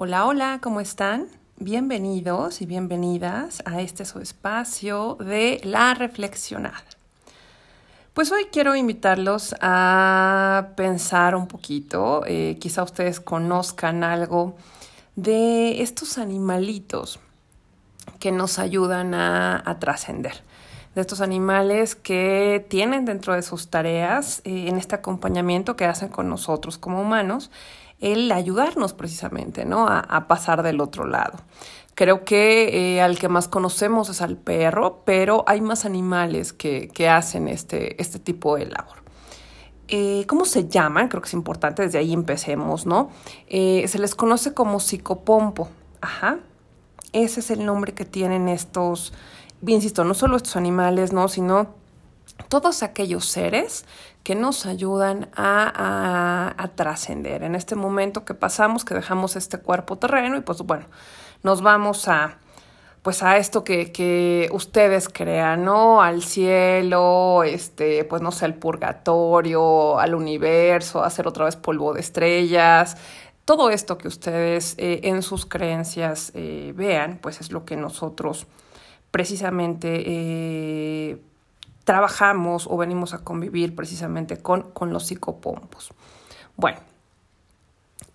Hola, hola, ¿cómo están? Bienvenidos y bienvenidas a este su espacio de la reflexionada. Pues hoy quiero invitarlos a pensar un poquito, eh, quizá ustedes conozcan algo de estos animalitos que nos ayudan a, trascender, de estos animales que tienen dentro de sus tareas eh, en este acompañamiento que hacen con nosotros como humanos el ayudarnos precisamente, ¿no? A, pasar del otro lado. Creo que eh, al que más conocemos es al perro, pero hay más animales que, hacen este, este tipo de labor. Eh, ¿Cómo se llaman? Creo que es importante, desde ahí empecemos, ¿no? Eh, se les conoce como psicopompo. Ajá. Ese es el nombre que tienen estos, insisto, no solo estos animales, ¿no? Sino todos aquellos seres que nos ayudan a, trascender en este momento que pasamos, que dejamos este cuerpo terreno y pues bueno, nos vamos a pues a esto que, ustedes crean, ¿no? Al cielo, este, pues no sé, al purgatorio, al universo, hacer otra vez polvo de estrellas, todo esto que ustedes eh, en sus creencias eh, vean, pues es lo que nosotros precisamente eh, trabajamos o venimos a convivir precisamente con, con los psicopompos. Bueno,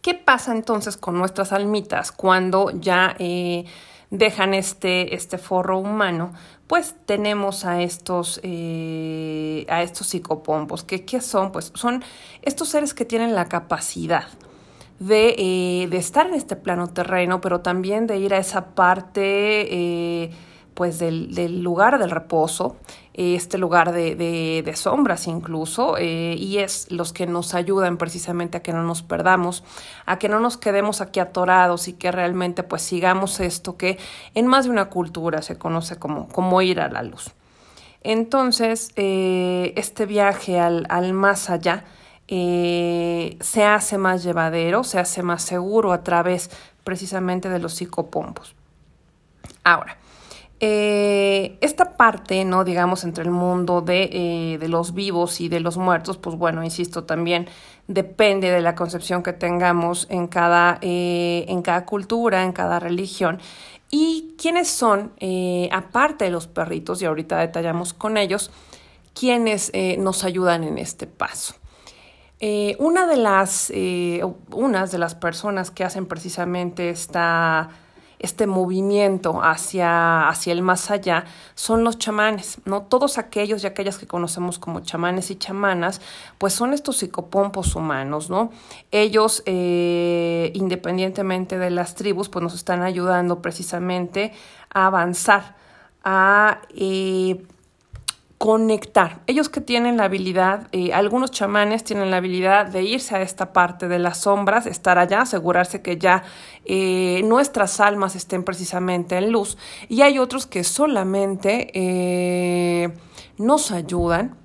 ¿qué pasa entonces con nuestras almitas cuando ya eh, dejan este, este forro humano? Pues tenemos a estos, eh, a estos psicopompos. ¿Qué, ¿Qué son? Pues son estos seres que tienen la capacidad de, eh, de, estar en este plano terreno, pero también de ir a esa parte pues del, del, lugar del reposo, este lugar de, de, sombras incluso, eh, y es los que nos ayudan precisamente a que no nos perdamos, a que no nos quedemos aquí atorados y que realmente pues sigamos esto que en más de una cultura se conoce como, como ir a la luz. Entonces, eh, este viaje al, al más allá eh, se hace más llevadero, se hace más seguro a través precisamente de los psicopompos. Ahora, eh, esta parte, ¿no? Digamos, entre el mundo de, eh, de, los vivos y de los muertos, pues bueno, insisto, también depende de la concepción que tengamos en cada, eh, en cada cultura, en cada religión. ¿Y quiénes son, aparte de los perritos, y ahorita detallamos con ellos, quienes nos ayudan en este paso? una de las, unas de las personas que hacen precisamente esta este movimiento hacia, hacia el más allá son los chamanes, ¿no? Todos aquellos y aquellas que conocemos como chamanes y chamanas, pues son estos psicopompos humanos, ¿no? Ellos, eh, independientemente de las tribus, pues nos están ayudando precisamente a avanzar, a eh, conectar. Ellos que tienen la habilidad, eh, algunos chamanes tienen la habilidad de irse a esta parte de las sombras, estar allá, asegurarse que ya eh, nuestras almas estén precisamente en luz. Y hay otros que solamente eh, nos ayudan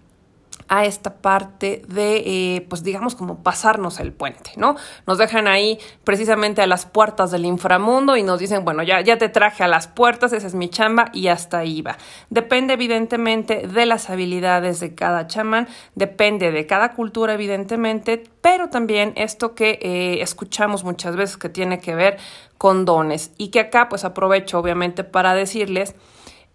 a esta parte de, eh, pues digamos, como pasarnos el puente, ¿no? Nos dejan ahí precisamente a las puertas del inframundo y nos dicen, bueno, ya, ya te traje a las puertas, esa es mi chamba y hasta ahí va. Depende evidentemente de las habilidades de cada chamán, depende de cada cultura evidentemente, pero también esto que eh, escuchamos muchas veces que tiene que ver con dones y que acá pues aprovecho obviamente para decirles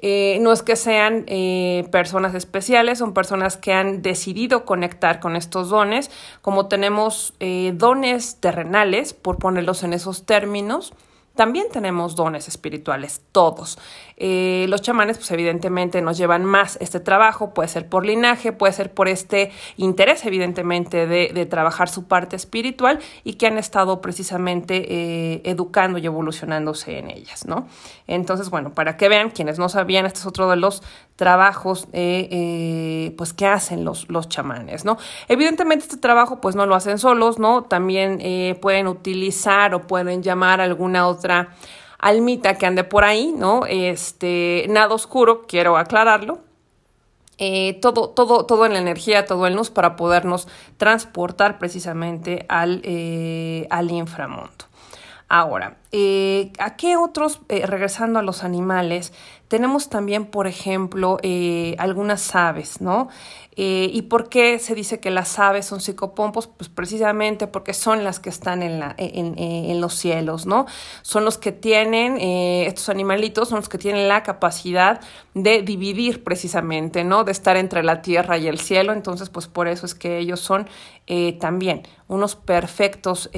eh, no es que sean eh, personas especiales, son personas que han decidido conectar con estos dones, como tenemos eh, dones terrenales, por ponerlos en esos términos, también tenemos dones espirituales, todos. Eh, los chamanes, pues evidentemente nos llevan más este trabajo, puede ser por linaje, puede ser por este interés, evidentemente, de, trabajar su parte espiritual y que han estado precisamente eh, educando y evolucionándose en ellas, ¿no? Entonces, bueno, para que vean, quienes no sabían, este es otro de los trabajos eh, pues que hacen los, los chamanes, ¿no? Evidentemente este trabajo pues no lo hacen solos, ¿no? También pueden utilizar o pueden llamar a alguna otra almita que ande por ahí, ¿no? Este, nada oscuro, quiero aclararlo. Eh, todo, todo, todo en la energía, todo en luz para podernos transportar precisamente al, eh, al inframundo. Ahora, eh, ¿a qué otros, eh, regresando a los animales, tenemos también, por ejemplo, eh, algunas aves, ¿no? ¿Y por qué se dice que las aves son psicopompos? Pues precisamente porque son las que están en, la, en, en los cielos, ¿no? Son los que tienen, estos animalitos son los que tienen la capacidad de dividir precisamente, ¿no? De estar entre la tierra y el cielo. Entonces, pues por eso es que ellos son también unos perfectos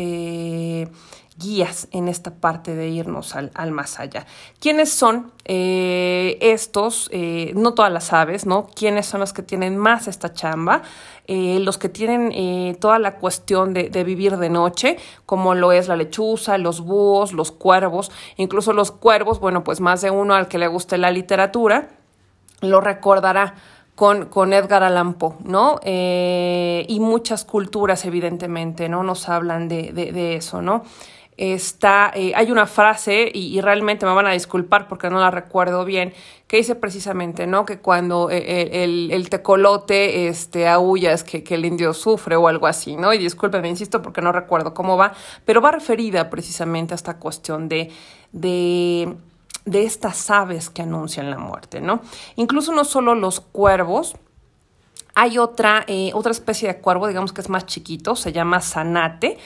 guías en esta parte de irnos al, más allá. ¿Quiénes son eh, estos? Eh, no todas las aves, ¿no? ¿Quiénes son los que tienen más esta chamba? Eh, los que tienen toda la cuestión de, de, vivir de noche, como lo es la lechuza, los búhos, los cuervos, incluso los cuervos, bueno, pues más de uno al que le guste la literatura, lo recordará con, con Edgar Allan Poe, ¿no? y muchas culturas, evidentemente, ¿no? Nos hablan de, de eso, ¿no? Está, eh, hay una frase, y, realmente me van a disculpar porque no la recuerdo bien, que dice precisamente, ¿no? Que cuando eh, eh, el, el, tecolote este, aúlla es que, que, el indio sufre o algo así, ¿no? Y discúlpeme, insisto, porque no recuerdo cómo va, pero va referida precisamente a esta cuestión de, de, de estas aves que anuncian la muerte, ¿no? Incluso no solo los cuervos, hay otra, otra especie de cuervo, digamos que es más chiquito, se llama zanate.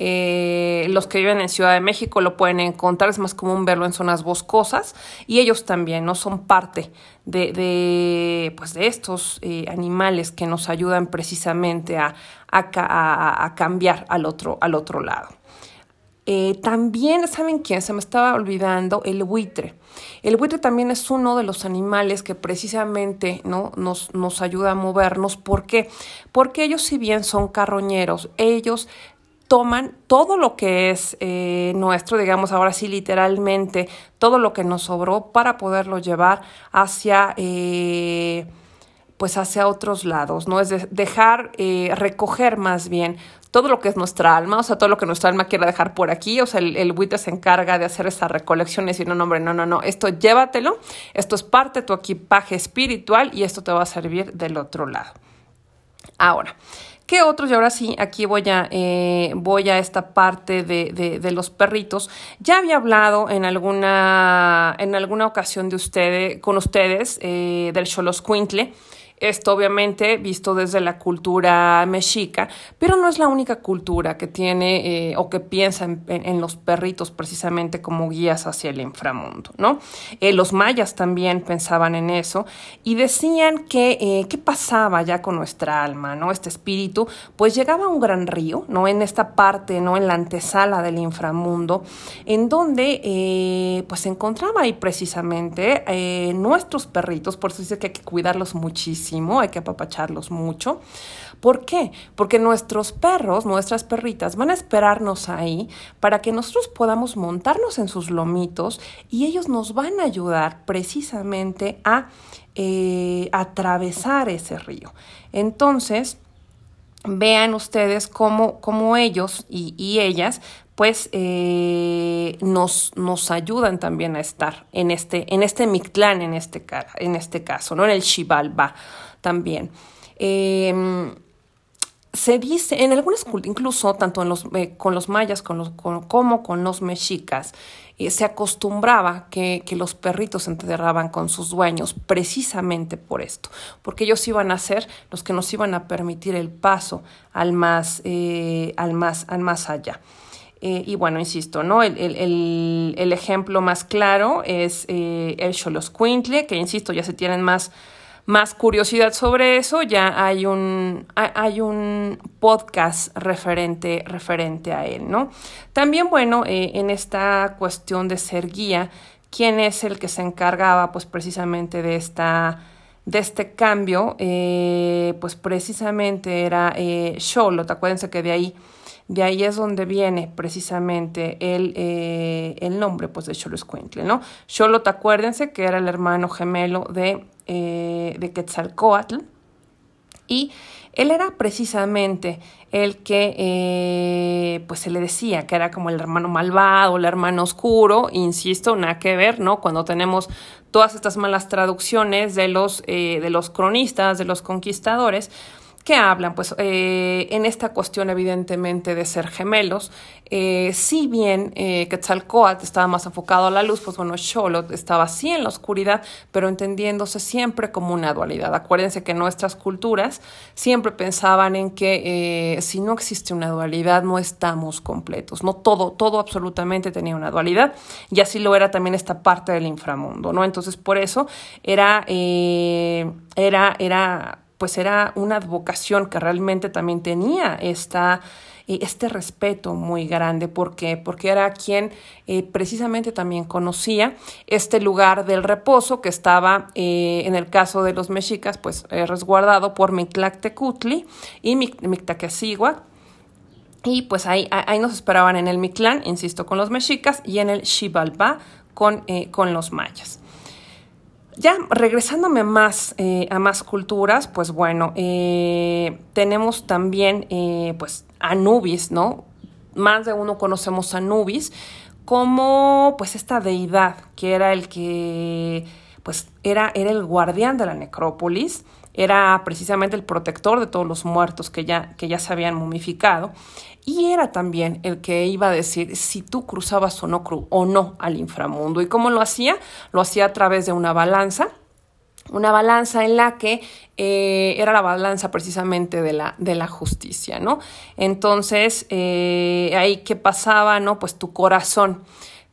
Eh, los que viven en Ciudad de México lo pueden encontrar, es más común verlo en zonas boscosas y ellos también no son parte de, pues de estos eh, animales que nos ayudan precisamente a, a, cambiar al otro, al otro lado. Eh, también, ¿saben quién? Se me estaba olvidando el buitre. El buitre también es uno de los animales que precisamente ¿no? nos, nos ayuda a movernos. ¿Por qué? Porque ellos, si bien son carroñeros, ellos toman todo lo que es eh, nuestro, digamos ahora sí literalmente, todo lo que nos sobró para poderlo llevar hacia, eh, pues hacia otros lados, ¿no? Es dejar, eh, recoger más bien todo lo que es nuestra alma, o sea, todo lo que nuestra alma quiera dejar por aquí, o sea, el, el buitre se encarga de hacer esa recolección y no, no, hombre, no, no, no, esto llévatelo, esto es parte de tu equipaje espiritual y esto te va a servir del otro lado. Ahora, ¿Qué otros? Y ahora sí, aquí voy a, eh, voy a esta parte de, de, los perritos. Ya había hablado en alguna, en alguna ocasión de ustedes, con ustedes eh, del Xoloscuintle. Esto obviamente visto desde la cultura mexica, pero no es la única cultura que tiene eh, o que piensa en, los perritos precisamente como guías hacia el inframundo, ¿no? Eh, los mayas también pensaban en eso y decían que eh, qué pasaba ya con nuestra alma, ¿no? Este espíritu, pues llegaba a un gran río, ¿no? En esta parte, ¿no? En la antesala del inframundo, en donde pues se encontraba ahí precisamente nuestros perritos, por eso dice que hay que cuidarlos muchísimo hay que apapacharlos mucho. ¿Por qué? Porque nuestros perros, nuestras perritas van a esperarnos ahí para que nosotros podamos montarnos en sus lomitos y ellos nos van a ayudar precisamente a eh, atravesar ese río. Entonces, vean ustedes cómo, cómo ellos y, y, ellas pues eh, nos, nos ayudan también a estar en este, en este Mictlán, en este, en este caso, ¿no? En el Xibalba también. Em, se dice, en algunas culturas, incluso tanto eh, con los mayas con los, como con los mexicas, eh, se acostumbraba que, que, los perritos se enterraban con sus dueños precisamente por esto, porque ellos iban a ser los que nos iban a permitir el paso al más, al más, al más allá. Eh, y bueno, insisto, ¿no? El, el, el, ejemplo más claro es eh, el Xoloscuintle, que insisto, ya se tienen más, más curiosidad sobre eso, ya hay un, hay un podcast referente, referente a él, ¿no? También, bueno, eh, en esta cuestión de ser guía, ¿quién es el que se encargaba, pues, precisamente de esta de este cambio, pues precisamente era eh, Xolot, acuérdense que de ahí de ahí es donde viene precisamente el, eh, el nombre pues, de Xoloscuintle, ¿no? Xolot, acuérdense que era el hermano gemelo de, eh, de Quetzalcoatl y él era precisamente el que eh, pues se le decía que era como el hermano malvado, el hermano oscuro, insisto, nada que ver, ¿no? Cuando tenemos todas estas malas traducciones de los, de los cronistas, de los conquistadores, ¿Qué hablan? Pues eh, en esta cuestión evidentemente de ser gemelos, eh, si bien eh, Quetzalcoatl estaba más enfocado a la luz, pues bueno, Xolotl estaba así en la oscuridad, pero entendiéndose siempre como una dualidad. Acuérdense que nuestras culturas siempre pensaban en que eh, si no existe una dualidad no estamos completos, no todo, todo absolutamente tenía una dualidad y así lo era también esta parte del inframundo, ¿no? Entonces por eso era, era, era pues era una advocación que realmente también tenía esta, eh, este respeto muy grande. ¿Por qué? Porque era quien eh, precisamente también conocía este lugar del reposo que estaba, eh, en el caso de los mexicas, pues resguardado por Mictlactecutli y Mictaquecigua. Y pues ahí, ahí nos esperaban en el Mictlán, insisto, con los mexicas, y en el Xibalbá con, con los mayas. Ya regresándome más eh, a más culturas, pues bueno, eh, tenemos también eh, pues Anubis, ¿no? Más de uno conocemos a Anubis como pues esta deidad que era el que pues era, era el guardián de la necrópolis, era precisamente el protector de todos los muertos que ya, que ya se habían momificado y era también el que iba a decir si tú cruzabas o no, o no al inframundo. ¿Y cómo lo hacía? Lo hacía a través de una balanza, una balanza en la que eh, era la balanza precisamente de la, de la justicia, ¿no? Entonces, eh, ahí qué pasaba, ¿no? Pues tu corazón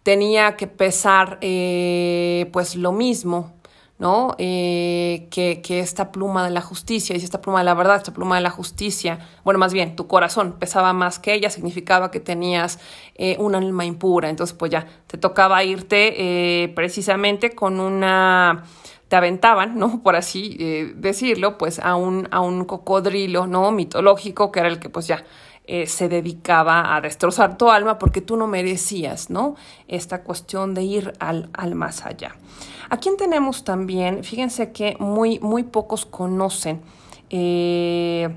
tenía que pesar eh, pues lo mismo ¿no? Eh, que, que, esta pluma de la justicia, y si esta pluma de la verdad, esta pluma de la justicia, bueno, más bien, tu corazón pesaba más que ella, significaba que tenías eh, un alma impura, entonces pues ya, te tocaba irte eh, precisamente con una te aventaban, ¿no? Por así decirlo, pues a un, a un cocodrilo, ¿no? Mitológico, que era el que pues ya se dedicaba a destrozar tu alma porque tú no merecías, ¿no? Esta cuestión de ir al, al más allá. ¿A quién tenemos también? Fíjense que muy, muy pocos conocen. Eh,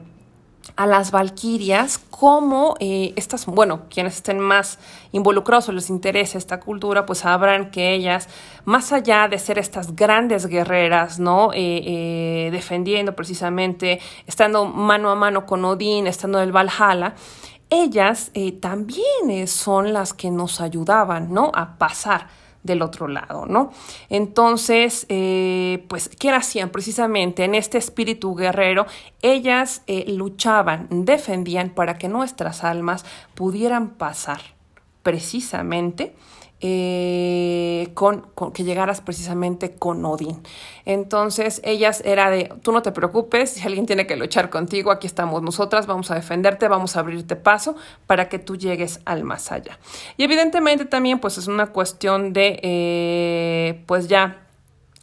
a las valquirias como eh, estas, bueno, quienes estén más involucrados o les interese esta cultura, pues sabrán que ellas, más allá de ser estas grandes guerreras, ¿no? Eh, defendiendo precisamente, estando mano a mano con Odín, estando en el Valhalla, ellas también son las que nos ayudaban, ¿no? A pasar del otro lado, ¿no? Entonces, eh, pues, ¿qué hacían? Precisamente en este espíritu guerrero, ellas eh, luchaban, defendían para que nuestras almas pudieran pasar precisamente eh, con, que llegaras precisamente con Odín. Entonces, ellas era de, tú no te preocupes, si alguien tiene que luchar contigo, aquí estamos nosotras, vamos a defenderte, vamos a abrirte paso para que tú llegues al más allá. Y evidentemente también, pues es una cuestión de, eh, pues ya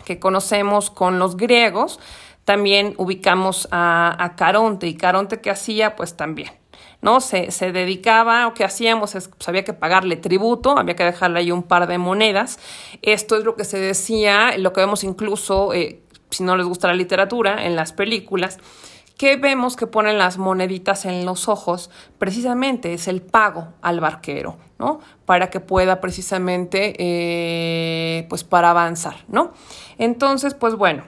que conocemos con los griegos, también ubicamos a, a Caronte y Caronte que hacía, pues también ¿no? Se, se dedicaba, o que hacíamos, es, pues había que pagarle tributo, había que dejarle ahí un par de monedas. Esto es lo que se decía, lo que vemos incluso, eh, si no les gusta la literatura, en las películas, que vemos que ponen las moneditas en los ojos, precisamente es el pago al barquero, ¿no? Para que pueda precisamente, eh, pues para avanzar, ¿no? Entonces, pues bueno,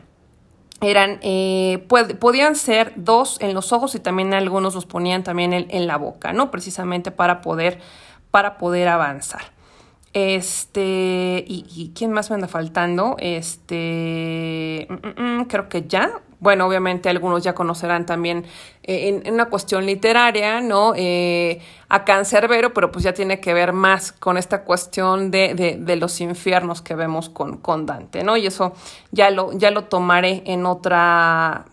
eran, eh, podían ser dos en los ojos y también algunos los ponían también en, la boca, ¿no? Precisamente para poder, para poder avanzar. Este, y, quién más me anda faltando? Este, mm, mm, mm, creo que ya, bueno, obviamente algunos ya conocerán también eh, en, una cuestión literaria, ¿no? Eh, a Cancerbero, pero pues ya tiene que ver más con esta cuestión de, de, de, los infiernos que vemos con, con Dante, ¿no? Y eso ya lo, ya lo tomaré en otra,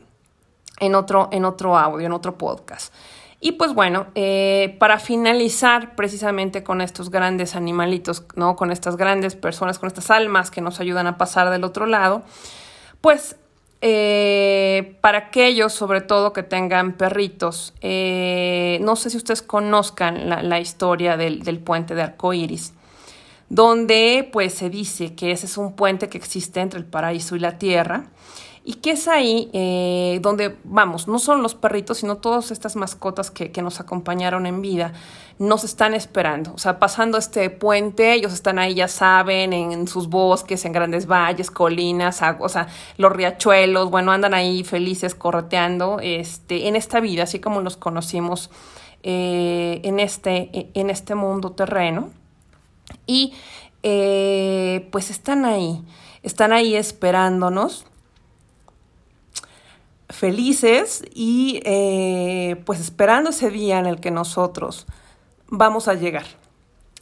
en otro, en otro audio, en otro podcast. Y pues bueno, eh, para finalizar precisamente con estos grandes animalitos, ¿no? Con estas grandes personas, con estas almas que nos ayudan a pasar del otro lado, pues eh, para aquellos, sobre todo que tengan perritos, eh, no sé si ustedes conozcan la, historia del, puente de arcoíris, donde pues se dice que ese es un puente que existe entre el paraíso y la tierra y que es ahí eh, donde, vamos, no solo los perritos, sino todas estas mascotas que, que, nos acompañaron en vida, nos están esperando. O sea, pasando este puente, ellos están ahí, ya saben, en, sus bosques, en grandes valles, colinas, o sea, los riachuelos, bueno, andan ahí felices correteando este, en esta vida, así como los conocimos eh, en, este, en este mundo terreno. Y eh, pues están ahí, están ahí esperándonos felices y eh, pues esperando ese día en el que nosotros vamos a llegar,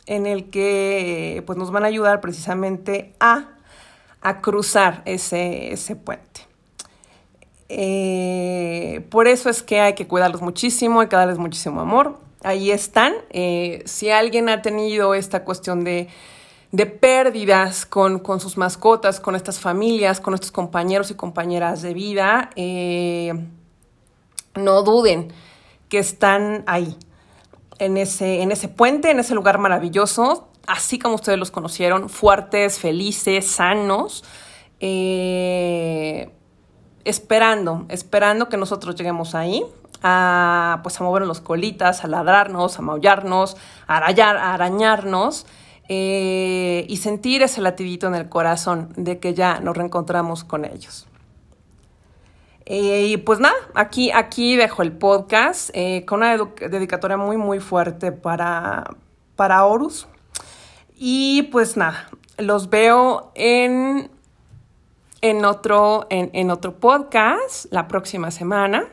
en el que pues nos van a ayudar precisamente a, a cruzar ese, ese puente. Eh, por eso es que hay que cuidarlos muchísimo, hay que darles muchísimo amor. Ahí están. Eh, si alguien ha tenido esta cuestión de de pérdidas con, con, sus mascotas, con estas familias, con estos compañeros y compañeras de vida, eh, no duden que están ahí, en ese, en ese puente, en ese lugar maravilloso, así como ustedes los conocieron, fuertes, felices, sanos, eh, esperando, esperando que nosotros lleguemos ahí, a, pues a movernos los colitas, a ladrarnos, a maullarnos, a, a arañarnos eh, y sentir ese latidito en el corazón de que ya nos reencontramos con ellos. Eh, y pues nada, aquí, aquí dejo el podcast eh, con una dedicatoria muy, muy fuerte para, para Horus. Y pues nada, los veo en, en, otro, en, en otro podcast la próxima semana.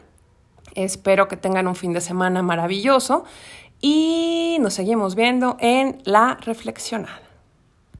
Espero que tengan un fin de semana maravilloso y nos seguimos viendo en la reflexionada.